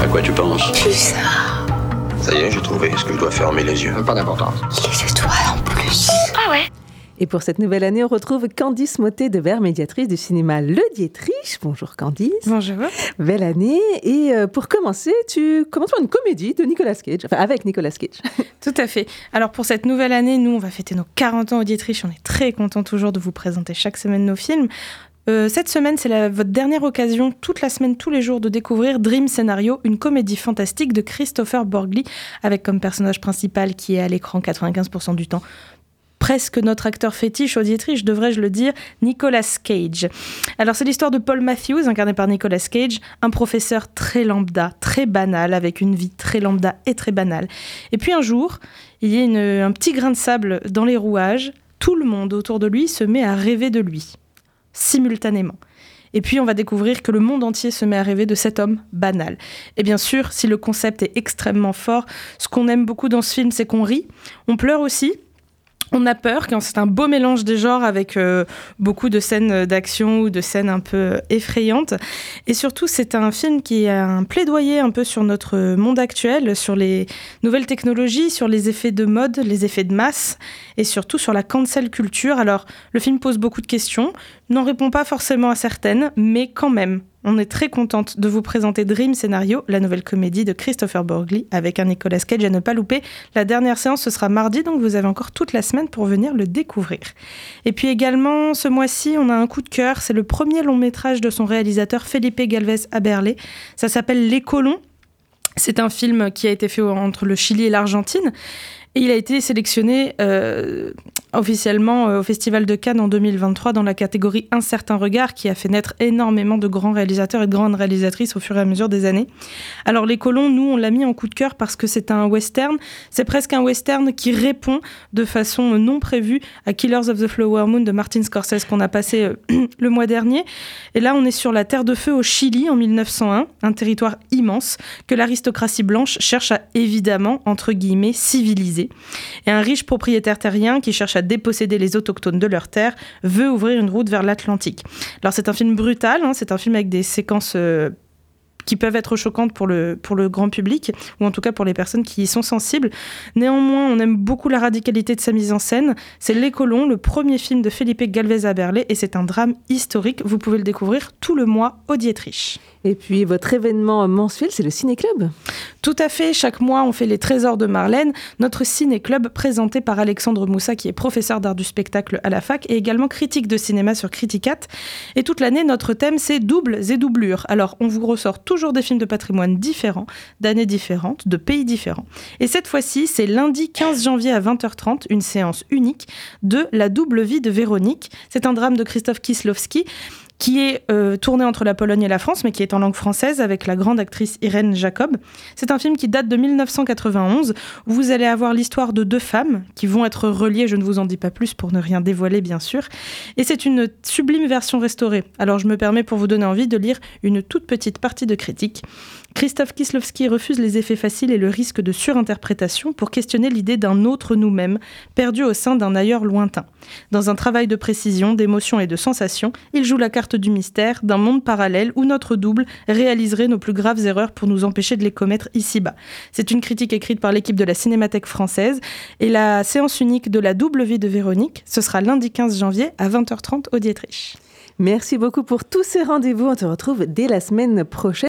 À quoi tu penses Plus ça. Ça y est, j'ai trouvé. Est-ce que je dois fermer les yeux Pas d'importance. Les étoiles en plus. Ah ouais Et pour cette nouvelle année, on retrouve Candice Motet de Verre, médiatrice du cinéma Le Dietrich. Bonjour Candice. Bonjour. Belle année. Et euh, pour commencer, tu commences par une comédie de Nicolas Cage, enfin avec Nicolas Cage. Tout à fait. Alors pour cette nouvelle année, nous, on va fêter nos 40 ans au Dietrich. On est très content toujours de vous présenter chaque semaine nos films. Euh, cette semaine, c'est votre dernière occasion, toute la semaine, tous les jours, de découvrir Dream Scenario, une comédie fantastique de Christopher Borgli, avec comme personnage principal qui est à l'écran 95% du temps. Presque notre acteur fétiche au Dietrich, devrais-je le dire, Nicolas Cage. Alors c'est l'histoire de Paul Matthews, incarné par Nicolas Cage, un professeur très lambda, très banal, avec une vie très lambda et très banale. Et puis un jour, il y a un petit grain de sable dans les rouages, tout le monde autour de lui se met à rêver de lui, simultanément. Et puis on va découvrir que le monde entier se met à rêver de cet homme banal. Et bien sûr, si le concept est extrêmement fort, ce qu'on aime beaucoup dans ce film, c'est qu'on rit, on pleure aussi. On a peur quand c'est un beau mélange des genres avec euh, beaucoup de scènes d'action ou de scènes un peu effrayantes. Et surtout, c'est un film qui a un plaidoyer un peu sur notre monde actuel, sur les nouvelles technologies, sur les effets de mode, les effets de masse et surtout sur la cancel culture. Alors, le film pose beaucoup de questions, n'en répond pas forcément à certaines, mais quand même. On est très contente de vous présenter Dream Scénario, la nouvelle comédie de Christopher Borgli avec un Nicolas Cage à ne pas louper. La dernière séance, ce sera mardi, donc vous avez encore toute la semaine pour venir le découvrir. Et puis également, ce mois-ci, on a un coup de cœur. C'est le premier long métrage de son réalisateur Felipe Galvez Aberlé. Ça s'appelle Les Colons. C'est un film qui a été fait entre le Chili et l'Argentine. Il a été sélectionné euh, officiellement euh, au Festival de Cannes en 2023 dans la catégorie Un certain regard qui a fait naître énormément de grands réalisateurs et de grandes réalisatrices au fur et à mesure des années. Alors Les Colons, nous, on l'a mis en coup de cœur parce que c'est un western. C'est presque un western qui répond de façon non prévue à Killers of the Flower Moon de Martin Scorsese qu'on a passé euh, le mois dernier. Et là, on est sur la Terre de Feu au Chili en 1901, un territoire immense que l'aristocratie blanche cherche à évidemment, entre guillemets, civiliser. Et un riche propriétaire terrien qui cherche à déposséder les autochtones de leurs terres veut ouvrir une route vers l'Atlantique. Alors c'est un film brutal, hein, c'est un film avec des séquences... euh, qui peuvent être choquantes pour le, pour le grand public, ou en tout cas pour les personnes qui y sont sensibles. Néanmoins, on aime beaucoup la radicalité de sa mise en scène. C'est Les Colons, le premier film de Felipe Galvez Aberlé, et c'est un drame historique. Vous pouvez le découvrir tout le mois au Dietrich. Et puis votre événement mensuel, c'est le Ciné Club. Tout à fait, chaque mois on fait les Trésors de Marlène, notre ciné-club présenté par Alexandre Moussa qui est professeur d'art du spectacle à la fac et également critique de cinéma sur Criticat. Et toute l'année notre thème c'est doubles et doublures. Alors on vous ressort toujours des films de patrimoine différents, d'années différentes, de pays différents. Et cette fois-ci c'est lundi 15 janvier à 20h30, une séance unique de La double vie de Véronique. C'est un drame de Christophe Kislowski qui est euh, tourné entre la Pologne et la France, mais qui est en langue française avec la grande actrice Irène Jacob. C'est un film qui date de 1991, où vous allez avoir l'histoire de deux femmes qui vont être reliées, je ne vous en dis pas plus pour ne rien dévoiler bien sûr, et c'est une sublime version restaurée. Alors je me permets pour vous donner envie de lire une toute petite partie de critique. Christophe Kislowski refuse les effets faciles et le risque de surinterprétation pour questionner l'idée d'un autre nous-mêmes, perdu au sein d'un ailleurs lointain. Dans un travail de précision, d'émotion et de sensation, il joue la carte du mystère, d'un monde parallèle où notre double réaliserait nos plus graves erreurs pour nous empêcher de les commettre ici-bas. C'est une critique écrite par l'équipe de la Cinémathèque française et la séance unique de la double vie de Véronique, ce sera lundi 15 janvier à 20h30 au Dietrich. Merci beaucoup pour tous ces rendez-vous. On te retrouve dès la semaine prochaine.